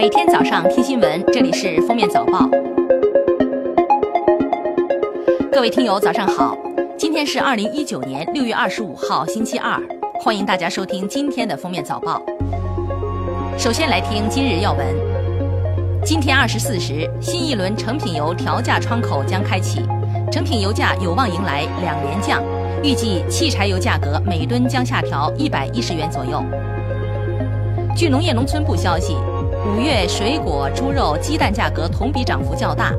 每天早上听新闻，这里是封面早报。各位听友，早上好！今天是二零一九年六月二十五号，星期二。欢迎大家收听今天的封面早报。首先来听今日要闻。今天二十四时，新一轮成品油调价窗口将开启，成品油价有望迎来两连降，预计汽柴油价格每吨将下调一百一十元左右。据农业农村部消息。五月水果、猪肉、鸡蛋价格同比涨幅较大，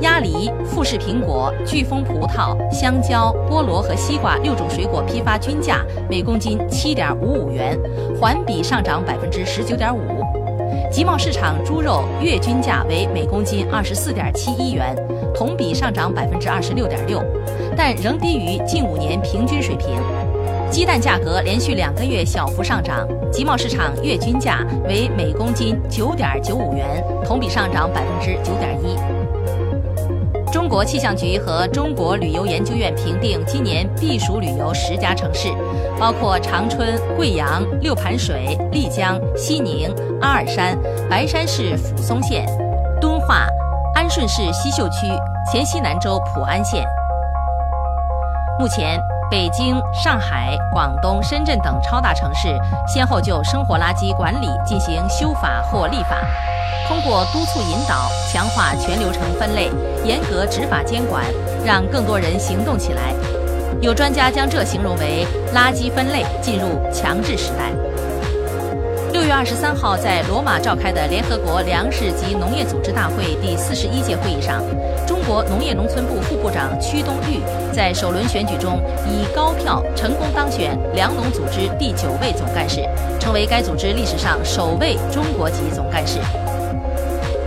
鸭梨、富士苹果、飓风葡萄、香蕉、菠萝和西瓜六种水果批发均价每公斤七点五五元，环比上涨百分之十九点五。集贸市场猪肉月均价为每公斤二十四点七一元，同比上涨百分之二十六点六，但仍低于近五年平均水平。鸡蛋价格连续两个月小幅上涨，集贸市场月均价为每公斤九点九五元，同比上涨百分之九点一。中国气象局和中国旅游研究院评定今年避暑旅游十佳城市，包括长春、贵阳、六盘水、丽江、西宁、阿尔山、白山市抚松县、敦化、安顺市西秀区、黔西南州普安县。目前。北京、上海、广东、深圳等超大城市先后就生活垃圾管理进行修法或立法，通过督促引导、强化全流程分类、严格执法监管，让更多人行动起来。有专家将这形容为垃圾分类进入强制时代。六月二十三号，在罗马召开的联合国粮食及农业组织大会第四十一届会议上，中国农业农村部副部长屈冬玉在首轮选举中以高票成功当选粮农组织第九位总干事，成为该组织历史上首位中国籍总干事。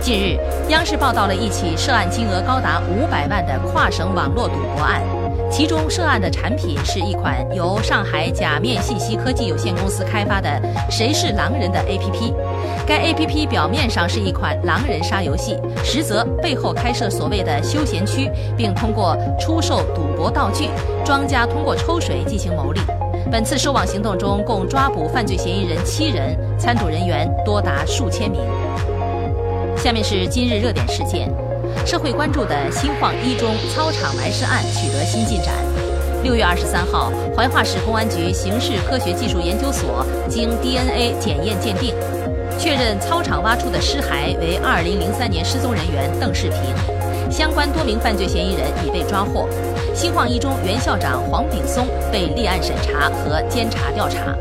近日，央视报道了一起涉案金额高达五百万的跨省网络赌博案。其中涉案的产品是一款由上海假面信息科技有限公司开发的“谁是狼人”的 APP。该 APP 表面上是一款狼人杀游戏，实则背后开设所谓的休闲区，并通过出售赌博道具，庄家通过抽水进行牟利。本次收网行动中，共抓捕犯罪嫌疑人七人，参赌人员多达数千名。下面是今日热点事件。社会关注的新晃一中操场埋尸案取得新进展。六月二十三号，怀化市公安局刑事科学技术研究所经 DNA 检验鉴定，确认操场挖出的尸骸为二零零三年失踪人员邓世平。相关多名犯罪嫌疑人已被抓获。新晃一中原校长黄炳松被立案审查和监察调查。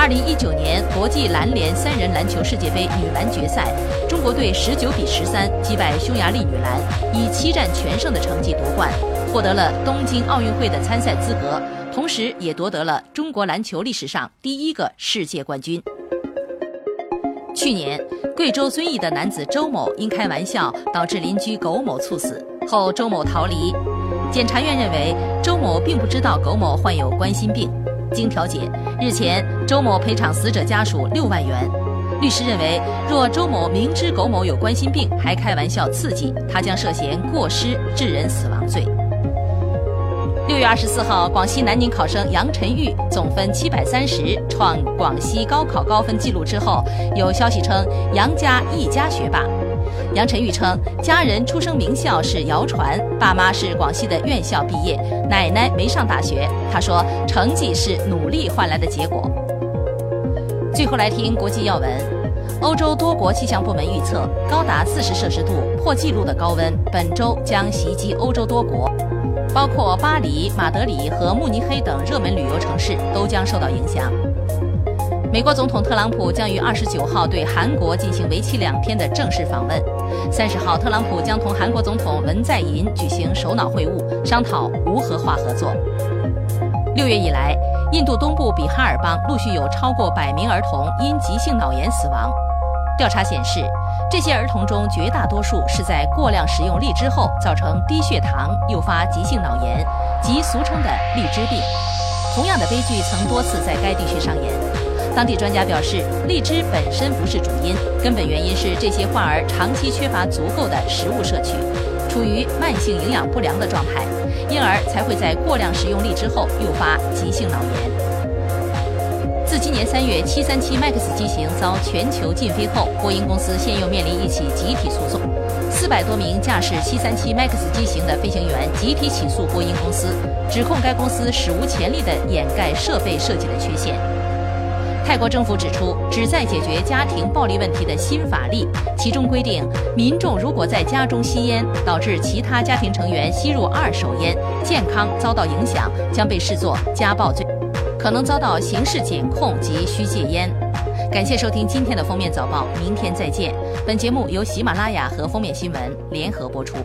二零一九年国际篮联三人篮球世界杯女篮决赛，中国队十九比十三击败匈牙利女篮，以七战全胜的成绩夺冠，获得了东京奥运会的参赛资格，同时也夺得了中国篮球历史上第一个世界冠军。去年，贵州遵义的男子周某因开玩笑导致邻居苟某猝死后，周某逃离。检察院认为，周某并不知道苟某患有冠心病。经调解，日前周某赔偿死者家属六万元。律师认为，若周某明知苟某有冠心病还开玩笑刺激，他将涉嫌过失致人死亡罪。六月二十四号，广西南宁考生杨晨玉总分七百三十，创广西高考高分纪录之后，有消息称杨家一家学霸。杨晨玉称，家人出生名校是谣传，爸妈是广西的院校毕业，奶奶没上大学。他说，成绩是努力换来的结果。最后来听国际要闻，欧洲多国气象部门预测，高达四十摄氏度破纪录的高温本周将袭击欧洲多国，包括巴黎、马德里和慕尼黑等热门旅游城市都将受到影响。美国总统特朗普将于二十九号对韩国进行为期两天的正式访问。三十号，特朗普将同韩国总统文在寅举行首脑会晤，商讨无核化合作。六月以来，印度东部比哈尔邦陆续有超过百名儿童因急性脑炎死亡。调查显示，这些儿童中绝大多数是在过量使用荔枝后造成低血糖，诱发急性脑炎，即俗称的荔枝病。同样的悲剧曾多次在该地区上演。当地专家表示，荔枝本身不是主因，根本原因是这些患儿长期缺乏足够的食物摄取，处于慢性营养不良的状态，因而才会在过量食用荔枝后诱发急性脑炎。自今年三月737 MAX 机型遭全球禁飞后，波音公司现又面临一起集体诉讼。四百多名驾驶737 MAX 机型的飞行员集体起诉波音公司，指控该公司史无前例地掩盖设备设计的缺陷。泰国政府指出，旨在解决家庭暴力问题的新法例，其中规定，民众如果在家中吸烟，导致其他家庭成员吸入二手烟，健康遭到影响，将被视作家暴罪，可能遭到刑事检控及需戒烟。感谢收听今天的封面早报，明天再见。本节目由喜马拉雅和封面新闻联合播出。